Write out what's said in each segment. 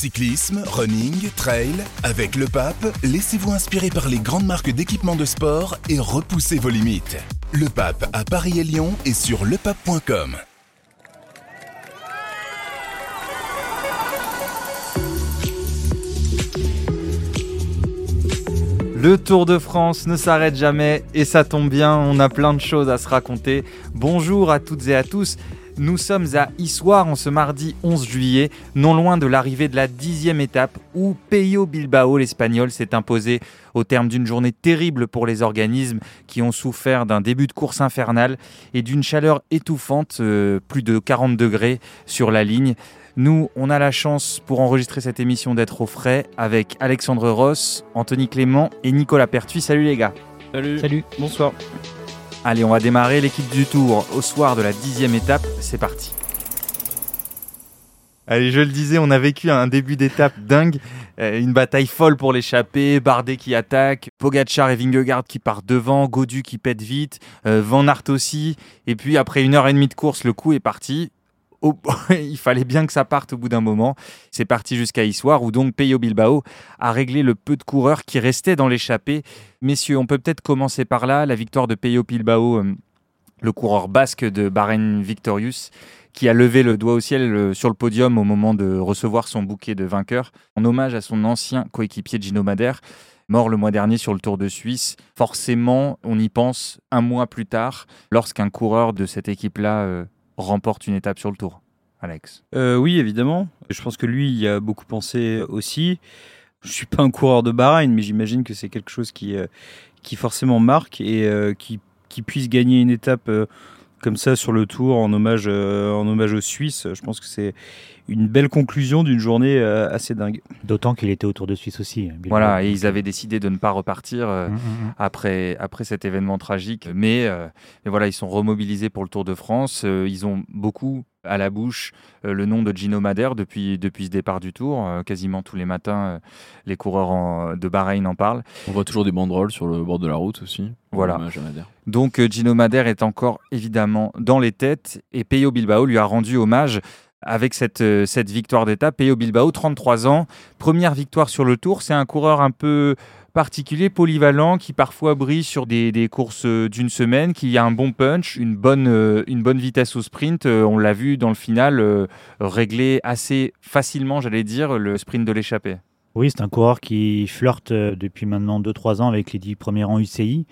Cyclisme, running, trail, avec le pape, laissez-vous inspirer par les grandes marques d'équipements de sport et repoussez vos limites. Le pape à Paris et Lyon et sur lepape.com. Le Tour de France ne s'arrête jamais et ça tombe bien, on a plein de choses à se raconter. Bonjour à toutes et à tous. Nous sommes à Issoire en ce mardi 11 juillet, non loin de l'arrivée de la dixième étape où Peyo Bilbao, l'Espagnol, s'est imposé au terme d'une journée terrible pour les organismes qui ont souffert d'un début de course infernale et d'une chaleur étouffante, euh, plus de 40 degrés sur la ligne. Nous, on a la chance pour enregistrer cette émission d'être au frais avec Alexandre Ross, Anthony Clément et Nicolas Pertuis. Salut les gars. Salut. Salut. Bonsoir. Allez, on va démarrer l'équipe du Tour au soir de la dixième étape. C'est parti. Allez, je le disais, on a vécu un début d'étape dingue, euh, une bataille folle pour l'échapper, Bardet qui attaque, Pogacar et Vingegaard qui partent devant, Godu qui pète vite, euh, Van Aert aussi, et puis après une heure et demie de course, le coup est parti, Il fallait bien que ça parte au bout d'un moment. C'est parti jusqu'à Issoire où donc Peyo Bilbao a réglé le peu de coureurs qui restaient dans l'échappée. Messieurs, on peut peut-être commencer par là. La victoire de Peyo Bilbao, euh, le coureur basque de Bahreïn Victorious, qui a levé le doigt au ciel euh, sur le podium au moment de recevoir son bouquet de vainqueurs, en hommage à son ancien coéquipier Gino Madère mort le mois dernier sur le Tour de Suisse. Forcément, on y pense un mois plus tard, lorsqu'un coureur de cette équipe-là euh, remporte une étape sur le tour, Alex euh, Oui, évidemment. Je pense que lui, il a beaucoup pensé aussi. Je suis pas un coureur de Bahreïn, mais j'imagine que c'est quelque chose qui, euh, qui forcément marque et euh, qui, qui, puisse gagner une étape comme ça sur le tour en hommage, en hommage aux Suisses. Je pense que c'est une belle conclusion d'une journée assez dingue. D'autant qu'il était autour de Suisse aussi. Hein, voilà, et ils avaient décidé de ne pas repartir mmh, mmh, mmh. après, après cet événement tragique. Mais, mais, voilà, ils sont remobilisés pour le Tour de France. ils ont beaucoup à la bouche le nom de Gino Madère depuis, depuis ce départ du Tour. quasiment tous les matins, les coureurs de Bahreïn en parlent. On voit toujours des banderoles sur le bord de la route aussi. Voilà. Donc Gino Madère est encore évidemment dans les têtes et Peyo Bilbao lui a rendu hommage avec cette, euh, victoire d'étape. Peyo Bilbao, 33 ans, première victoire sur le tour. C'est un coureur un peu particulier, polyvalent, qui parfois brille sur des, des courses euh, d'une semaine, qui a un bon punch, une bonne, euh, une bonne vitesse au sprint. On l'a vu dans le final régler assez facilement, j'allais dire, le sprint de l'échappée. Oui, c'est un coureur qui flirte depuis maintenant 2-3 ans avec les 10 premiers rangs UCI.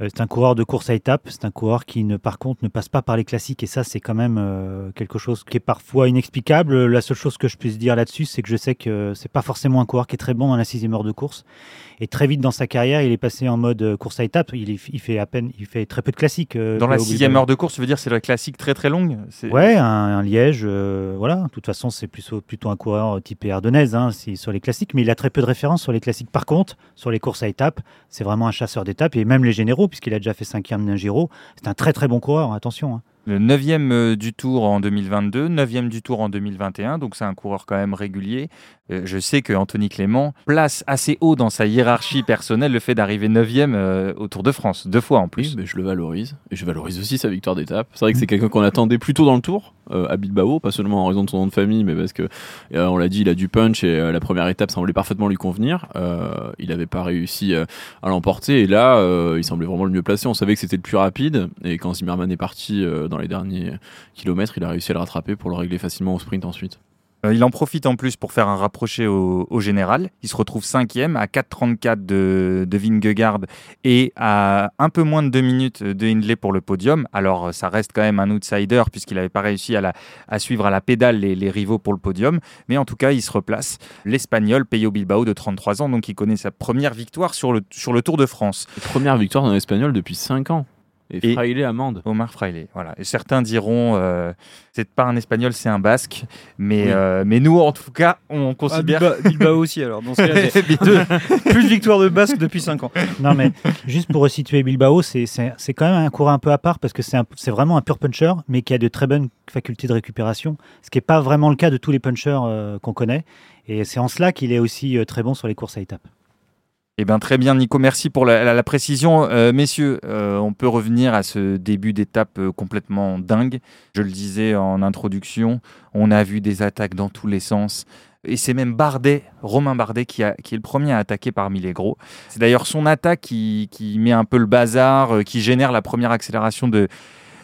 Euh, c'est un coureur de course à étapes, c'est un coureur qui ne, par contre ne passe pas par les classiques et ça c'est quand même euh, quelque chose qui est parfois inexplicable. La seule chose que je puisse dire là-dessus c'est que je sais que c'est pas forcément un coureur qui est très bon dans la sixième heure de course et très vite dans sa carrière il est passé en mode euh, course à étapes. Il, fait à peine, il fait très peu de classiques. dans la sixième heure de course, tu veux dire c'est la classique très très longue? Ouais, un, Liège, voilà. De toute façon c'est plutôt, plutôt un coureur type Ardennaise hein, sur les classiques, mais il a très peu de références sur les classiques. Par contre, sur les courses à étapes, c'est vraiment un chasseur d'étapes et même les généraux puisqu'il a déjà fait cinquième d'un Giro. C'est un très très bon coureur, attention. Hein. Le 9e euh, du Tour en 2022, 9e du Tour en 2021, donc c'est un coureur quand même régulier. Euh, je sais que Anthony Clément place assez haut dans sa hiérarchie personnelle le fait d'arriver 9e euh, au Tour de France, deux fois en plus. mais je le valorise. Et je valorise aussi sa victoire d'étape. C'est vrai que c'est quelqu'un qu'on attendait plutôt dans le Tour, à Bilbao, pas seulement en raison de son nom de famille, mais parce que, on l'a dit, il a du punch et la première étape semblait parfaitement lui convenir. il n'avait pas réussi à l'emporter et là, il semblait vraiment le mieux placé. On savait que c'était le plus rapide et quand Zimmerman est parti dans les derniers kilomètres, il a réussi à le rattraper pour le régler facilement au sprint ensuite. Euh, il en profite en plus pour faire un rapproché au, général. Il se retrouve cinquième à 4,34 de, de Vingegaard et à un peu moins de deux minutes de Hindley pour le podium. Alors ça reste quand même un outsider puisqu'il n'avait pas réussi à, à, suivre à la pédale les, les, rivaux pour le podium. Mais en tout cas, il se replace. L'Espagnol, Peyo Bilbao de 33 ans, donc il connaît sa première victoire sur le, sur le Tour de France. première victoire d'un Espagnol depuis 5 ans. Et, Fraile amende. Omar Fraile, voilà. Et certains diront, euh, c'est pas un espagnol, c'est un basque. Mais, euh, mais nous, en tout cas, on considère. Ah, Bilbao, aussi, alors. Dans ce plus de victoires de basque depuis 5 ans. Non, mais juste pour resituer Bilbao, c'est quand même un coureur un peu à part parce que c'est vraiment un pur puncher, mais qui a de très bonnes facultés de récupération. Ce qui n'est pas vraiment le cas de tous les punchers euh, qu'on connaît. Et c'est en cela qu'il est aussi euh, très bon sur les courses à étapes. Eh bien, très bien, Nico. Merci pour la, précision. Euh, messieurs, euh, on peut revenir à ce début d'étape euh, complètement dingue. Je le disais en introduction, on a vu des attaques dans tous les sens. Et c'est même Bardet, Romain Bardet, qui, a- qui est le premier à attaquer parmi les gros. C'est d'ailleurs son attaque qui, qui met un peu le bazar, qui génère la première accélération de,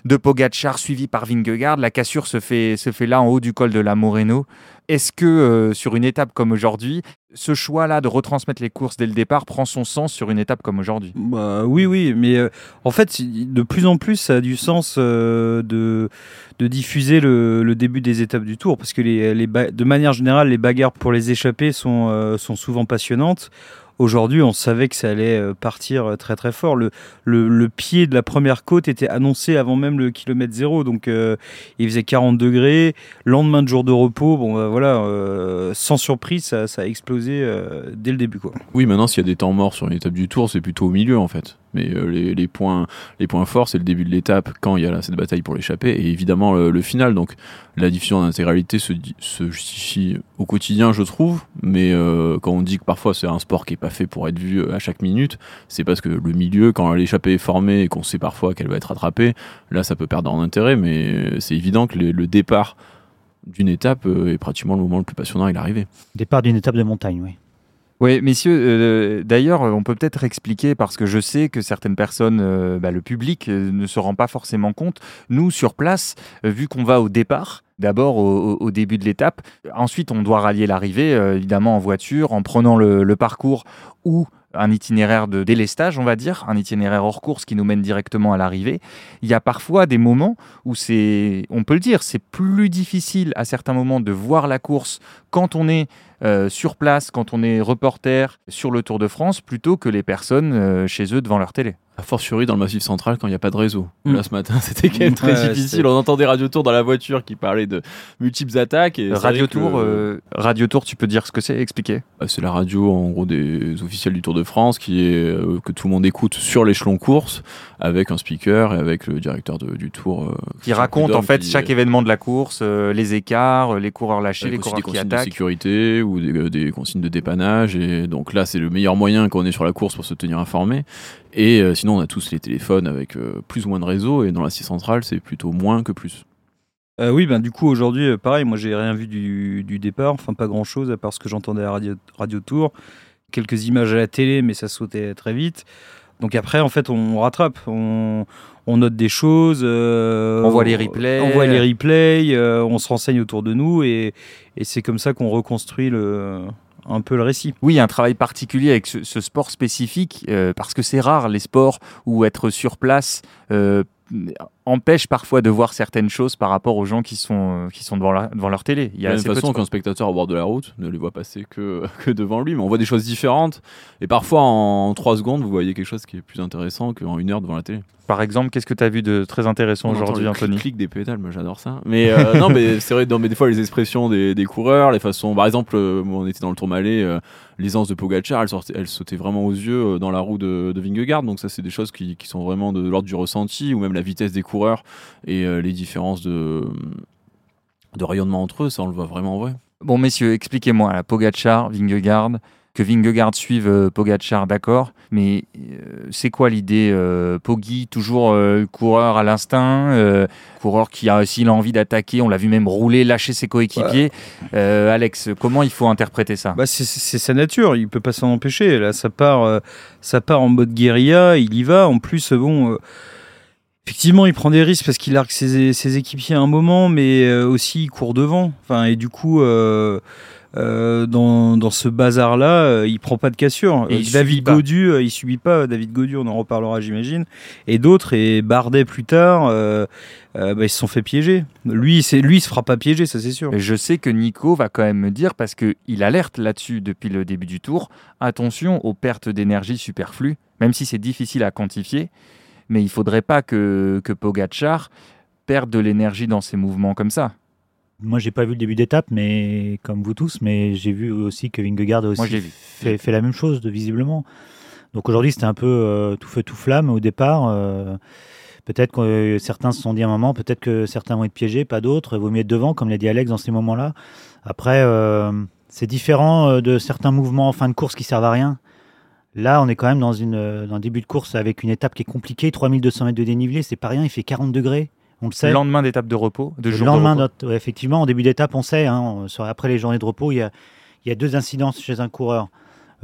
de Pogacar, suivi par Vingegaard. La cassure se fait, se fait là en haut du col de la Moreno. Est-ce que euh, sur une étape comme aujourd'hui, ce choix-là de retransmettre les courses dès le départ prend son sens sur une étape comme aujourd'hui? Bah, oui, oui, mais euh, en fait, de plus en plus, ça a du sens euh, de, de diffuser le, début des étapes du tour, parce que les, de manière générale, les bagarres pour les échapper sont, sont souvent passionnantes. Aujourd'hui, on savait que ça allait euh, partir euh, très très fort. Le, pied de la première côte était annoncé avant même le kilomètre zéro, donc euh, il faisait 40 degrés. Lendemain de jour de repos, bon, bah, voilà, sans surprise, ça, a explosé dès le début. Oui, maintenant, s'il y a des temps morts sur une étape du tour, c'est plutôt au milieu, en fait. Mais euh, les, points, les points forts, c'est le début de l'étape, quand il y a cette bataille pour l'échapper, et évidemment le, final. Donc, la diffusion en intégralité se, se justifie au quotidien, je trouve. Mais euh, quand on dit que parfois c'est un sport qui est pas fait pour être vu à chaque minute, c'est parce que le milieu, quand l'échappée est formée et qu'on sait parfois qu'elle va être rattrapée, là, ça peut perdre en intérêt. Mais c'est évident que le, le départ d'une étape euh, est pratiquement le moment le plus passionnant et l'arrivée. Départ d'une étape de montagne, oui. Oui, messieurs, euh, d'ailleurs, on peut peut-être expliquer, parce que je sais que certaines personnes, euh, bah, le public, euh, ne se rend pas forcément compte. Nous, sur place, vu qu'on va au départ, d'abord au, début de l'étape, ensuite on doit rallier l'arrivée, évidemment en voiture, en prenant le, le parcours ou un itinéraire de délestage, on va dire, un itinéraire hors course qui nous mène directement à l'arrivée. Il y a parfois des moments où c'est, on peut le dire, c'est plus difficile à certains moments de voir la course quand on est euh, sur place, quand on est reporter sur le Tour de France, plutôt que les personnes euh, chez eux devant leur télé. A fortiori dans le massif central quand il n'y a pas de réseau. Mm. Là ce matin c'était quand même très Ouais, difficile. On entendait Radio Tour dans la voiture qui parlait de multiples attaques. Et Radio Tour, euh, Radio Tour, tu peux dire ce que c'est, expliquer? bah, c'est la radio en gros des officiels du Tour de France qui est euh, que tout le monde écoute sur l'échelon course avec un speaker et avec le directeur de- du Tour. euh, Qui raconte en fait qui- chaque événement de la course, les écarts, les coureurs lâchés, avec les coureurs des qui consignes de sécurité ou des, des consignes de dépannage et donc là c'est le meilleur moyen quand on est sur la course pour se tenir informé et sinon on a tous les téléphones avec euh, plus ou moins de réseau et dans l'assiette centrale c'est plutôt moins que plus Euh, oui, ben du coup aujourd'hui, euh, pareil, moi j'ai rien vu du, du départ, enfin pas grand chose à part ce que j'entendais à Radio, Radio Tour, quelques images à la télé, mais ça sautait très vite. Donc après, en fait, on rattrape, on, on note des choses, euh, On voit les replays. on voit les replays, euh, on se renseigne autour de nous et, et c'est comme ça qu'on reconstruit le, un peu le récit. Oui, un travail particulier avec ce, sport spécifique, euh, parce que c'est rare les sports où être sur place euh, empêche parfois de voir certaines choses par rapport aux gens qui sont, euh, qui sont devant, la- devant leur télé. Il y de a la assez même de façon qu'un spectateur au bord de la route ne les voit passer que, que devant lui mais on voit des choses différentes et parfois en 3 secondes vous voyez quelque chose qui est plus intéressant qu'en une heure devant la télé Par exemple, qu'est-ce que tu as vu de très intéressant aujourd'hui, le Anthony clic des pédales, moi j'adore ça. Mais euh, non, mais c'est vrai, non, mais des fois les expressions des, des coureurs, les façons. Par exemple, euh, on était dans le Tourmalet, euh, l'aisance de Pogacar, elle, sortait, elle sautait vraiment aux yeux euh, dans la roue de, de Vingegaard. Donc ça, c'est des choses qui, qui sont vraiment de, l'ordre du ressenti, ou même la vitesse des coureurs et euh, les différences de de rayonnement entre eux, ça on le voit vraiment en vrai. Bon, messieurs, expliquez-moi, là, Pogacar, Vingegaard, que Vingegaard suive euh, Pogacar, d'accord, mais euh, c'est quoi l'idée euh, Poggi, toujours euh, coureur à l'instinct, euh, coureur qui a aussi l'envie d'attaquer, on l'a vu même rouler, lâcher ses coéquipiers. Euh, Alex, comment il faut interpréter ça? Bah, c'est- sa nature, il peut pas s'en empêcher. Là, ça part, euh, ça part en mode guérilla, il y va. En plus, bon, euh, effectivement, il prend des risques parce qu'il arque ses, ses équipiers à un moment, mais euh, aussi il court devant. Enfin, et du coup, euh, euh, dans, dans ce bazar-là, il prend pas de cassure. Et il David. Godu, il subit pas. David Godu, on en reparlera, j'imagine. Et d'autres, et Bardet plus tard, euh, bah, ils se sont fait piéger. Lui, c'est lui, il se fera pas piéger, ça c'est sûr. Et Je sais que Nico va quand même me dire, parce qu'il alerte là-dessus depuis le début du tour, attention aux pertes d'énergie superflues, même si c'est difficile à quantifier, mais il faudrait pas que, que Pogacar perde de l'énergie dans ses mouvements comme ça. Moi, j'ai pas vu le début d'étape, mais comme vous tous, mais j'ai vu aussi que Vingegaard a aussi Moi, fait, fait la même chose, de, visiblement. Donc aujourd'hui, c'était un peu euh, tout feu tout flamme au départ. euh, peut-être que certains se sont dit à un moment, peut-être que certains vont être piégés, pas d'autres. Il vaut mieux être devant, comme l'a dit Alex dans ces moments-là. Après, euh, c'est différent de certains mouvements en fin de course qui servent à rien. Là, on est quand même dans, une, euh, dans un début de course avec une étape qui est compliquée. 3200 mètres de dénivelé, c'est pas rien. Il fait 40 degrés. On le sait. Le lendemain d'étape de repos, de Le jour lendemain, de repos. notre- ouais, effectivement, en début d'étape, on sait, hein, après les journées de repos, il y a, il y a deux incidences chez un coureur.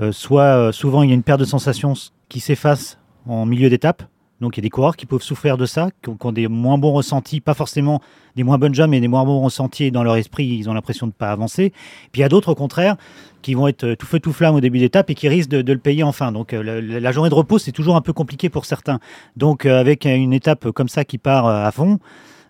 Euh, soit euh, souvent il y a une perte de sensations qui s'efface en milieu d'étape. Donc il y a des coureurs qui peuvent souffrir de ça, qui ont, des moins bons ressentis, pas forcément des moins bonnes jambes, mais des moins bons ressentis dans leur esprit, ils ont l'impression de ne pas avancer. Puis il y a d'autres, au contraire, qui vont être euh, tout feu tout flamme au début d'étape et qui risquent de, le payer en fin. Donc euh, la, journée de repos, c'est toujours un peu compliqué pour certains. Donc euh, avec une étape comme ça qui part à fond,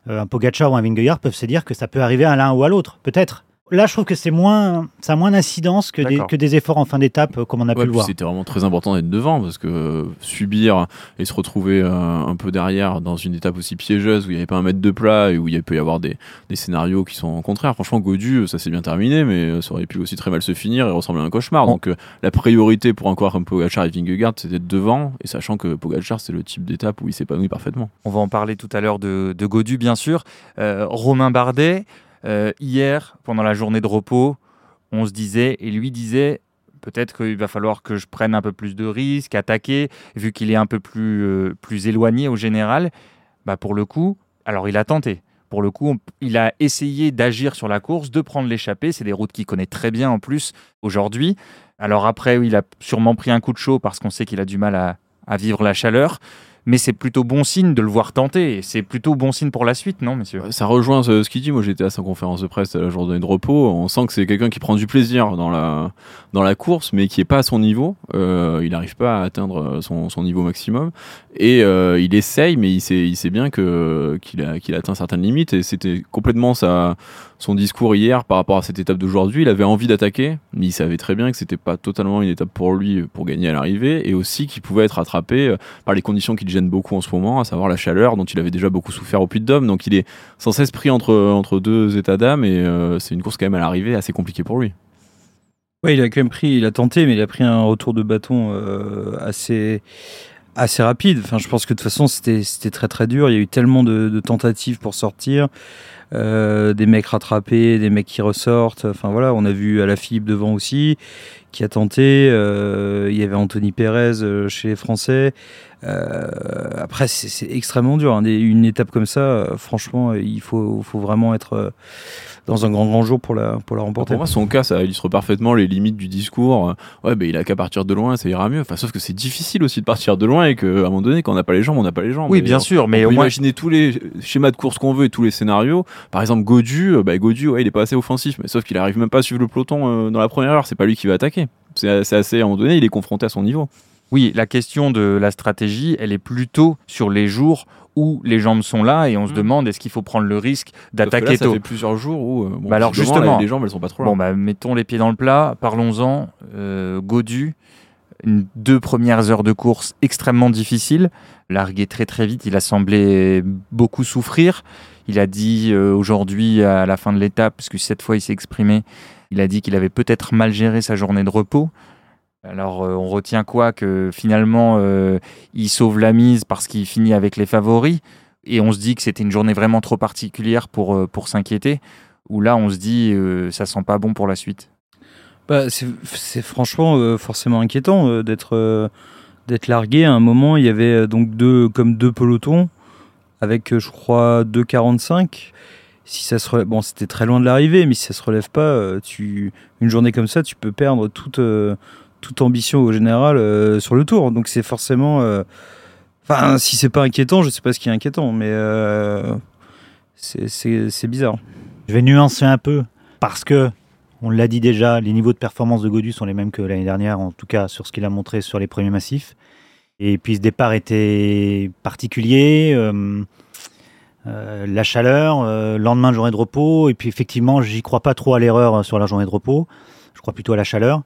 un Pogacar ou un Vingegaard peuvent se dire que ça peut arriver à l'un ou à l'autre, peut-être. Là, je trouve que c'est moins, ça a moins d'incidence que des, D'accord. que des efforts en fin d'étape, euh, comme on a pu Ouais, le puis voir. c'était vraiment très important d'être devant parce que euh, subir et se retrouver euh, un peu derrière dans une étape aussi piégeuse où il n'y avait pas un mètre de plat et où il peut y avoir des, des scénarios qui sont contraires. Franchement, Godu, ça s'est bien terminé, mais ça aurait pu aussi très mal se finir et ressembler à un cauchemar. Bon. Donc la priorité pour un coureur comme Pogacar et Vingegaard, c'est d'être devant et sachant que Pogacar, c'est le type d'étape où il s'épanouit parfaitement. On va en parler tout à l'heure de, de Godu, bien sûr. Euh, Romain Bardet, euh, hier, pendant la journée de repos, on se disait, et lui disait, peut-être qu'il va falloir que je prenne un peu plus de risques, attaquer, vu qu'il est un peu plus, euh, plus éloigné au général. Bah, pour le coup, alors il a tenté. Pour le coup, il a essayé d'agir sur la course, de prendre l'échappée. C'est des routes qu'il connaît très bien en plus aujourd'hui. Alors après, il a sûrement pris un coup de chaud parce qu'on sait qu'il a du mal à vivre la chaleur. Mais c'est plutôt bon signe de le voir tenter. C'est plutôt bon signe pour la suite, non, messieurs? Ça rejoint ce, ce qu'il dit. Moi, j'étais à sa conférence de presse à la journée de repos. On sent que c'est quelqu'un qui prend du plaisir dans la, dans la course, mais qui est pas à son niveau. Euh, il n'arrive pas à atteindre son, son niveau maximum. Et euh, il essaye, mais il sait, il sait bien qu'il, a, qu'il atteint certaines limites. Et c'était complètement sa, son discours hier par rapport à cette étape d'aujourd'hui. Il avait envie d'attaquer, mais il savait très bien que c'était pas totalement une étape pour lui pour gagner à l'arrivée. Et aussi qu'il pouvait être rattrapé euh, par les conditions qui le gênent beaucoup en ce moment, à savoir la chaleur dont il avait déjà beaucoup souffert au Puy de Dôme. Donc il est sans cesse pris entre, entre deux états d'âme et euh, c'est une course quand même à l'arrivée assez compliquée pour lui. Ouais, il a quand même pris, il a tenté, mais il a pris un retour de bâton euh, assez, assez rapide. Enfin, je pense que de toute façon, c'était, très très dur. Il y a eu tellement de tentatives pour sortir, euh, des mecs rattrapés, des mecs qui ressortent. Enfin voilà, on a vu Alaphilippe devant aussi, qui a tenté. Euh, il y avait Anthony Pérez euh, chez les Français. Euh, après, c'est, extrêmement dur. hein. Des- une étape comme ça, euh, franchement, il faut, faut vraiment être euh, dans un grand grand jour pour la, pour la remporter. Pour moi, son cas, ça illustre parfaitement les limites du discours. Ouais, ben il a qu'à partir de loin, ça ira mieux. Enfin, sauf que c'est difficile aussi de partir de loin et qu'à un moment donné, quand on n'a pas les jambes, on n'a pas les jambes. Oui, bien sûr, mais on au peut moins. imaginer tous les schémas de course qu'on veut et tous les scénarios. Par exemple, Godu, euh, bah, Godu, ouais, il est pas assez offensif, mais sauf qu'il arrive même pas à suivre le peloton euh, dans la première heure. C'est pas lui qui va attaquer. C'est assez, à un moment donné, il est confronté à son niveau. Oui, la question de la stratégie, elle est plutôt sur les jours où les jambes sont là et on se Mm. demande est-ce qu'il faut prendre le risque d'attaquer là, ça tôt. fait plusieurs jours où, euh, bon, Bah alors, justement. les jambes, elles sont pas trop là. Bon, bah, mettons les pieds dans le plat, parlons-en. Euh, Godu, une- deux premières heures de course extrêmement difficiles, largué très très vite, il a semblé beaucoup souffrir. Il a dit euh, aujourd'hui à la fin de l'étape, parce que cette fois il s'est exprimé, il a dit qu'il avait peut-être mal géré sa journée de repos. Alors euh, on retient quoi Que finalement euh, il sauve la mise parce qu'il finit avec les favoris et on se dit que c'était une journée vraiment trop particulière pour, pour s'inquiéter où là on se dit ça sent pas bon pour la suite. Bah, c'est franchement forcément inquiétant d'être d'être largué. À un moment, il y avait donc deux comme deux pelotons avec, euh, je crois, 2,45. Si ça se bon, c'était très loin de l'arrivée, mais si ça se relève pas, euh, tu une journée comme ça, tu peux perdre toute euh, toute ambition au général sur le tour. Donc c'est forcément, enfin, si c'est pas inquiétant, je sais pas ce qui est inquiétant, mais c'est bizarre. Je vais nuancer un peu parce que, on l'a dit déjà, les niveaux de performance de Godu sont les mêmes que l'année dernière, en tout cas sur ce qu'il a montré sur les premiers massifs. Et puis ce départ était particulier, euh, euh, la chaleur, euh, lendemain de journée de repos, et puis effectivement, j'y crois pas trop à l'erreur sur la journée de repos, je crois plutôt à la chaleur.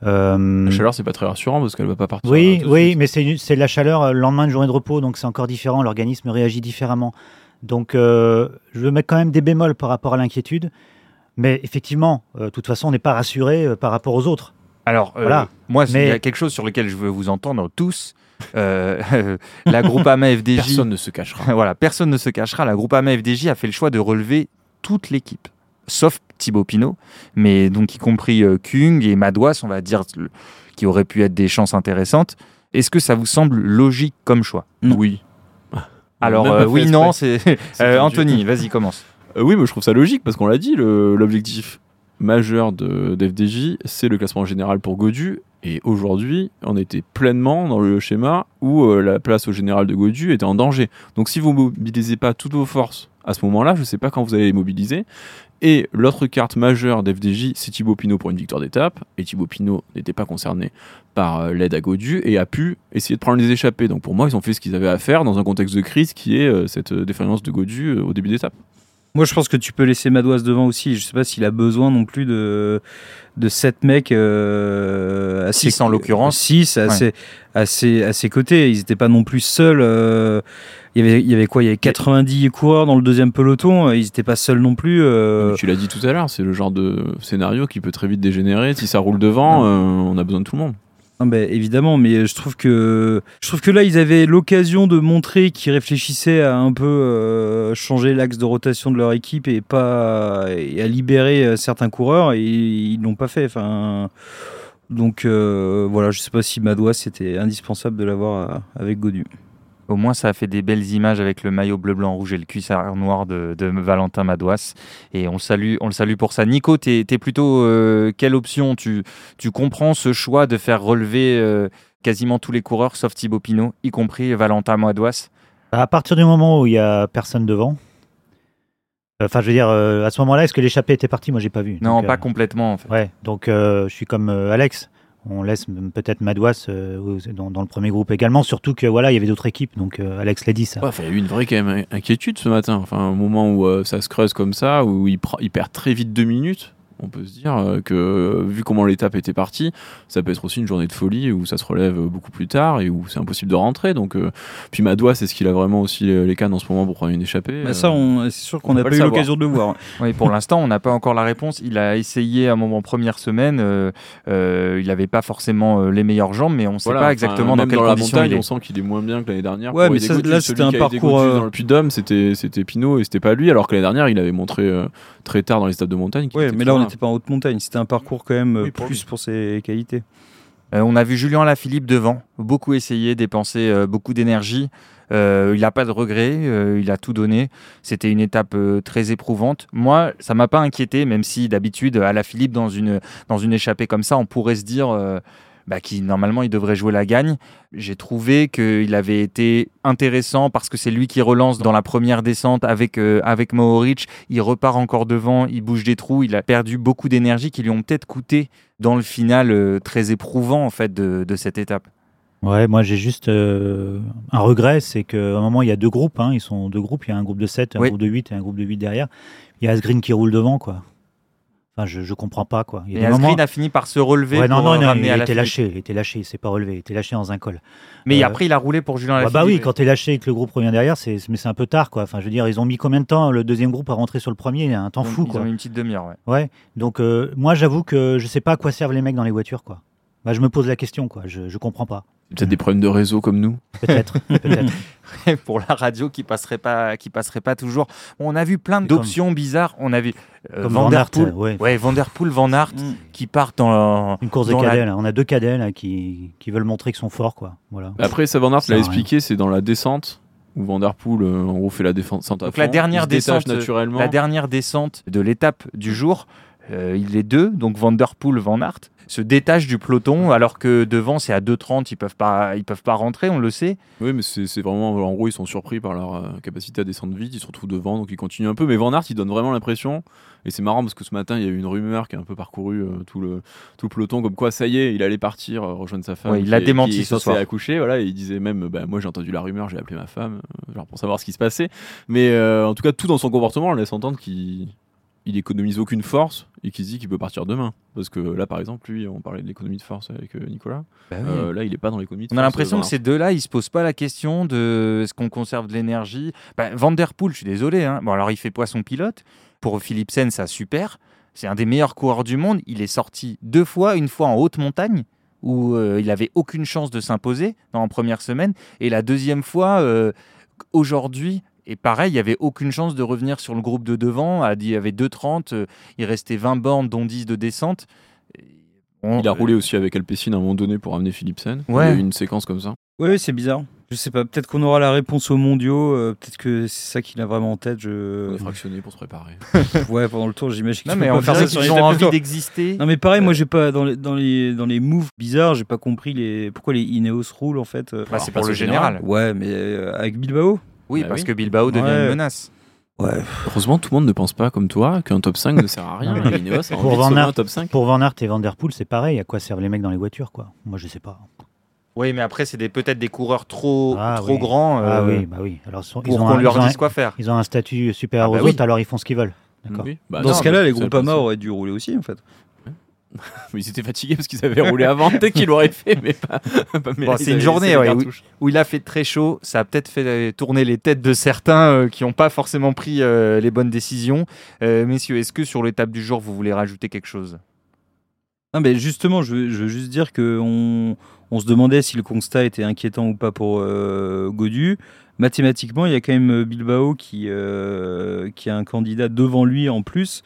La chaleur, c'est pas très rassurant parce qu'elle va pas partir. oui, de oui, mais c'est la chaleur le lendemain de journée de repos, donc c'est encore différent. L'organisme réagit différemment. Donc, je veux mettre quand même des bémols par rapport à l'inquiétude. Mais effectivement, de toute façon, on n'est pas rassuré par rapport aux autres. Alors, euh, Voilà. moi, il Mais- y a quelque chose sur lequel je veux vous entendre tous. Euh, la Groupama FDJ, Personne ne se cachera. voilà, personne ne se cachera. La Groupama FDJ a fait le choix de relever toute l'équipe. sauf Thibaut Pinot, mais donc y compris euh, Kung et Madouas, on va dire, le- qui auraient pu être des chances intéressantes. Est-ce que ça vous semble logique comme choix? Non. Oui. Alors euh, oui, non, c'est Euh. Anthony, vas-y, commence. Euh, oui, mais je trouve ça logique parce qu'on l'a dit, l'objectif majeur de d'FDJ, c'est le classement général pour Godu. Et aujourd'hui, on était pleinement dans le schéma où euh, la place au général de Godu était en danger. Donc si vous mobilisez pas toutes vos forces à ce moment-là, je ne sais pas quand vous allez les mobiliser. Et l'autre carte majeure d'FDJ, c'est Thibaut Pinot pour une victoire d'étape. Et Thibaut Pinot n'était pas concerné par euh, l'aide à Godu et a pu essayer de prendre les échappées. Donc pour moi, ils ont fait ce qu'ils avaient à faire dans un contexte de crise qui est euh, cette défaillance de Godu au début d'étape. Moi, je pense que tu peux laisser Madouas devant aussi. Je sais pas s'il a besoin non plus de, de 7 mecs. Euh, à Six ses- en l'occurrence. 6 à, Ouais. ses, à, ses, à ses côtés. Ils n'étaient pas non plus seuls. euh, il, y avait, il y avait quoi? Il y avait 90 coureurs dans le deuxième peloton. Ils n'étaient pas seuls non plus. euh, Tu l'as dit tout à l'heure, c'est le genre de scénario qui peut très vite dégénérer. Si ça roule devant, euh, on a besoin de tout le monde. Évidemment, mais je trouve que je trouve que là ils avaient l'occasion de montrer qu'ils réfléchissaient à un peu euh, changer l'axe de rotation de leur équipe et pas et à libérer euh, certains coureurs et ils l'ont pas fait. Enfin, donc euh, voilà, je sais pas si Madouas c'était indispensable de l'avoir avec Godu. Au moins, ça a fait des belles images avec le maillot bleu, blanc, rouge et le cuissard noir de, de Valentin Madouas. Et on, le salue, on le salue pour ça. Nico, tu es, plutôt euh, quelle option? Tu, tu comprends ce choix de faire relever euh, quasiment tous les coureurs, sauf Thibaut Pinot, y compris Valentin Madouas? À partir du moment où il y a personne devant, enfin, je veux dire, euh, à ce moment-là, est-ce que l'échappée était partie? Moi, j'ai pas vu. Non, Donc, pas euh, complètement en fait. Ouais, donc euh, je suis comme euh, Alex. On laisse peut-être Madouas euh, dans, le premier groupe également, surtout que voilà, il y avait d'autres équipes. Donc euh, Alex l'a dit ça. Il y a eu une vraie quand même inquiétude ce matin. Enfin, un moment où euh, ça se creuse comme ça, où il perd très vite deux minutes. On peut se dire euh, que, euh, vu comment l'étape était partie, ça peut être aussi une journée de folie où ça se relève euh, beaucoup plus tard et où c'est impossible de rentrer. Donc, euh, puis Madois, c'est ce qu'il a vraiment aussi les, cannes en ce moment pour prendre une échapée. Mais ça, Euh, on- c'est sûr qu'on on n'a pas eu l'occasion de le voir. Oui, pour l'instant, on n'a pas encore la réponse. Il a essayé à un moment première semaine. euh, euh, il n'avait pas forcément les meilleures jambes, mais on ne sait Voilà, pas exactement dans quelles la conditions montagne, il est. On sent qu'il est moins bien que l'année dernière. Ouais, mais ça, là, c'était un parcours, euh, dans le puy de c'était c'était Pinot et c'était pas lui, alors que l'année dernière, il avait montré euh, très tard dans les étapes de montagne. Ouais, mais très là on là. n'était pas en haute montagne. C'était un parcours quand même euh, Oui, pour plus lui. pour ses qualités. Euh, on a vu Julien Lafilippe devant, beaucoup essayé, dépenser euh, beaucoup d'énergie. Euh, il n'a pas de regrets, euh, il a tout donné. C'était une étape euh, très éprouvante. Moi, ça m'a pas inquiété, même si d'habitude, à la Philippe, dans une, dans une échappée comme ça, on pourrait se dire euh, bah, qu'il normalement il devrait jouer la gagne. J'ai trouvé qu'il avait été intéressant parce que c'est lui qui relance dans la première descente avec, euh, avec Mohoric. Il repart encore devant, il bouge des trous, il a perdu beaucoup d'énergie qui lui ont peut-être coûté dans le final euh, très éprouvant en fait de, de cette étape. Ouais, moi j'ai juste euh, un regret, c'est qu'à un moment il y a deux groupes, hein, ils sont deux groupes, il y a un groupe de 7, un Oui. groupe de 8 et un groupe de 8 derrière. Il y a Asgreen qui roule devant, quoi. Enfin, je, je comprends pas, quoi. Il y a des moments- a fini par se relever Ouais, non, pour non, euh, non, il était lâché, il était lâché, il s'est pas relevé, il était lâché dans un col. Mais Euh, après, il a roulé pour Julien Lafilippe. bah oui, quand t'es lâché et que le groupe revient derrière, c'est, mais c'est un peu tard, quoi. Enfin, je veux dire, ils ont mis combien de temps le deuxième groupe à rentrer sur le premier? Un temps Ils ont- fou, ils quoi. ont mis une petite demi-heure. ouais. Ouais. Donc, euh, moi, j'avoue que je sais pas à quoi servent les mecs dans les voitures, quoi. Bah, je me pose la question, quoi. Je, je comprends pas. Peut-être des problèmes de réseau comme nous. Peut-être, pour la radio qui passerait pas, qui passerait pas toujours. On a vu plein d'options bizarres. On a vu euh, Comme Van der Poel, ouais. ouais, Van der Poel, Van Aert, Mm. qui partent dans. Une course de Dans la- cadets, là. On a deux cadets, là, qui, qui veulent montrer qu'ils sont forts, quoi. Voilà. Après, ça, Van Aert l'a expliqué, c'est dans la descente où Van Der Poel, euh, en gros, fait la défense à Donc fond. la dernière descente, naturellement. La dernière descente de l'étape du jour, euh, il est deux, donc Van der Poel, Van Aert, se détachent du peloton alors que devant c'est à 2,30, ils peuvent pas, ils peuvent pas rentrer, on le sait. Oui, mais c'est vraiment. En gros, ils sont surpris par leur euh, capacité à descendre vite. Ils se retrouvent devant, donc ils continuent un peu. Mais Van Aert, il donne vraiment l'impression. Et c'est marrant parce que ce matin, il y a eu une rumeur qui a un peu parcouru euh, tout, le, tout le peloton, comme quoi ça y est, il allait partir euh, rejoindre sa femme. Ouais, il l'a démenti qui ce soir. accoucher, voilà. Et il disait même, bah, moi j'ai entendu la rumeur, j'ai appelé ma femme, genre pour savoir ce qui se passait. Mais en tout cas, tout dans son comportement, on laisse entendre qu'il il économise aucune force et qu'il se dit qu'il peut partir demain. Parce que là, par exemple, lui, on parlait de l'économie de force avec euh, Nicolas. Euh, là, il est pas dans l'économie de On a force, l'impression euh, que ces deux-là, ils se posent pas la question de est-ce qu'on conserve de l'énergie. Bah, Van der Poel, je suis désolé. hein. Bon, alors il fait poisson pilote. Pour Philipsen, ça super. C'est un des meilleurs coureurs du monde. Il est sorti deux fois, une fois en haute montagne où euh, il avait aucune chance de s'imposer dans la première semaine, et la deuxième fois euh, aujourd'hui. Et pareil, il n'y avait aucune chance de revenir sur le groupe de devant. Il y avait 2,30, euh, il restait 20 bornes, dont 10 de descente. On- Il a roulé aussi avec Alpecin à un moment donné pour amener Philipsen. Ouais. Il y a eu une séquence comme ça. Oui, c'est bizarre. Je sais pas, peut-être qu'on aura la réponse aux mondiaux, euh, peut-être que c'est ça qu'il a vraiment en tête. On Je... est fractionné pour se préparer. ouais, pendant le tour, j'imagine Non, qu'il mais faut on pas faire ça sur qu'ils ont envie d'exister. Non mais pareil, moi j'ai pas dans les dans les dans les moves bizarres, j'ai pas compris les pourquoi les Ineos roulent en fait. euh. Bah, c'est pour le général. général. Ouais, mais euh, avec Bilbao. Oui, Bah parce oui. que Bilbao devient Ouais. une menace. Ouais. Heureusement, tout le monde ne pense pas comme toi qu'un top 5 ne sert à rien. Ineos pour Van sauver Aert- un top 5. Pour Van Aert et Van Der Poel, c'est pareil. À quoi servent les mecs dans les voitures, quoi? Moi, je sais pas. Oui, mais après, c'est peut-être des coureurs trop, Ah, trop oui. grands euh, ah oui, bah oui. Alors, sont- ils, pour ont qu'on un, leur ils, ont un, dise quoi faire. ils ont un statut supérieur Ah bah aux oui. autres, alors ils font ce qu'ils veulent. D'accord. Bah Dans non, ce cas-là, les Groupama auraient dû rouler aussi en fait. Mais ils étaient fatigués parce qu'ils avaient roulé avant. Peut-être qu'ils l'auraient fait, mais pas. pas Bon, c'est une journée ouais, où, où il a fait très chaud. Ça a peut-être fait euh, tourner les têtes de certains euh, qui n'ont pas forcément pris euh, les bonnes décisions. Euh, messieurs, est-ce que sur l'étape du jour, vous voulez rajouter quelque chose? Non, mais justement, je veux, je veux juste dire que on, on se demandait si le constat était inquiétant ou pas pour euh, Godu. Mathématiquement, il y a quand même Bilbao qui, euh, qui a un candidat devant lui en plus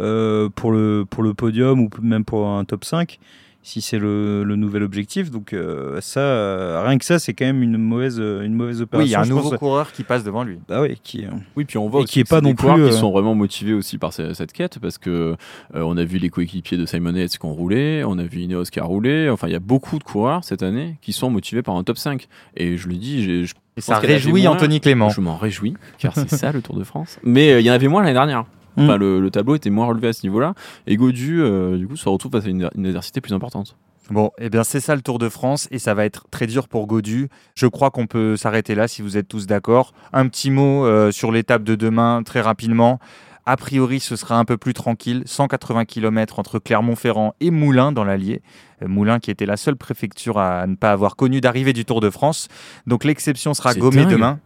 euh, pour, le, pour le podium ou même pour un top 5, si c'est le, le nouvel objectif. Donc, euh, ça, euh, rien que ça, c'est quand même une mauvaise, une mauvaise opération. Oui, il y a un nouveau pense. coureur qui passe devant lui. Ah oui, qui, Oui, puis on voit Et aussi qui est que pas des non coureurs plus, qui sont vraiment motivés aussi par ce- cette quête parce que euh, on a vu les coéquipiers de Simon Yates qui ont roulé, on a vu Ineos qui a roulé. Enfin, il y a beaucoup de coureurs cette année qui sont motivés par un top 5. Et je le dis, je, Et ça réjouit. Anthony Clément. je m'en réjouis car c'est ça le Tour de France. Mais euh, il y en avait moins l'année dernière. Enfin, Mm. le, le tableau était moins relevé à ce niveau-là. Et Godu, euh, du coup, se retrouve face à une, une adversité plus importante. Bon, eh bien c'est ça le Tour de France et ça va être très dur pour Godu. Je crois qu'on peut s'arrêter là si vous êtes tous d'accord. Un petit mot euh, sur l'étape de demain très rapidement. A priori, ce sera un peu plus tranquille. 180 km entre Clermont-Ferrand et Moulins dans l'Allier. Euh, Moulins qui était la seule préfecture à ne pas avoir connu d'arrivée du Tour de France. Donc l'exception sera gommée dingue. demain.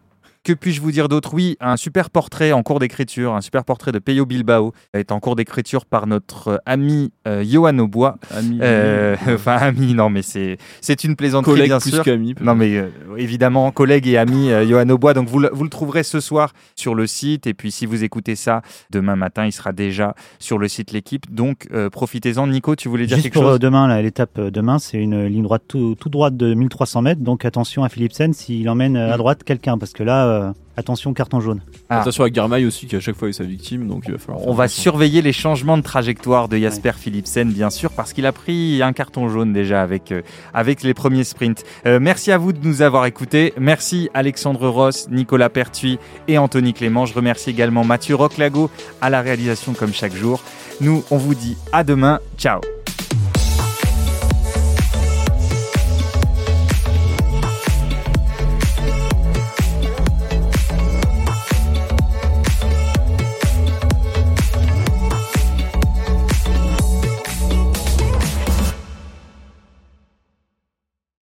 Que puis-je vous dire d'autre? Oui, un super portrait en cours d'écriture, un super portrait de Peyo Bilbao est en cours d'écriture par notre ami euh, Johan Aubois. ami- Euh, enfin, ami, non, mais c'est c'est une plaisanterie, Collègue bien plus sûr. Non, mais euh, évidemment, collègue et ami euh, Johan Aubois. Donc, vous le, vous le trouverez ce soir sur le site. Et puis, si vous écoutez ça demain matin, il sera déjà sur le site L'équipe. Donc, euh, profitez-en. Nico, tu voulais dire Juste quelque pour euh, chose demain, là, l'étape euh, demain, c'est une ligne droite tout, tout droite de 1300 mètres. Donc attention à Philipsen s'il emmène euh, à droite quelqu'un, parce que là, euh, attention carton jaune. Ah. Attention à Garmail aussi qui à chaque fois est sa victime. Donc il va falloir. On va attention. surveiller les changements de trajectoire de Jasper Philipsen, bien sûr, parce qu'il a pris un carton jaune déjà avec, euh, avec les premiers sprints. Euh, merci à vous de nous avoir écoutés. Merci Alexandre Ross, Nicolas Pertuis et Anthony Clément. Je remercie également Mathieu Roclago à la réalisation comme chaque jour. Nous, on vous dit à demain. Ciao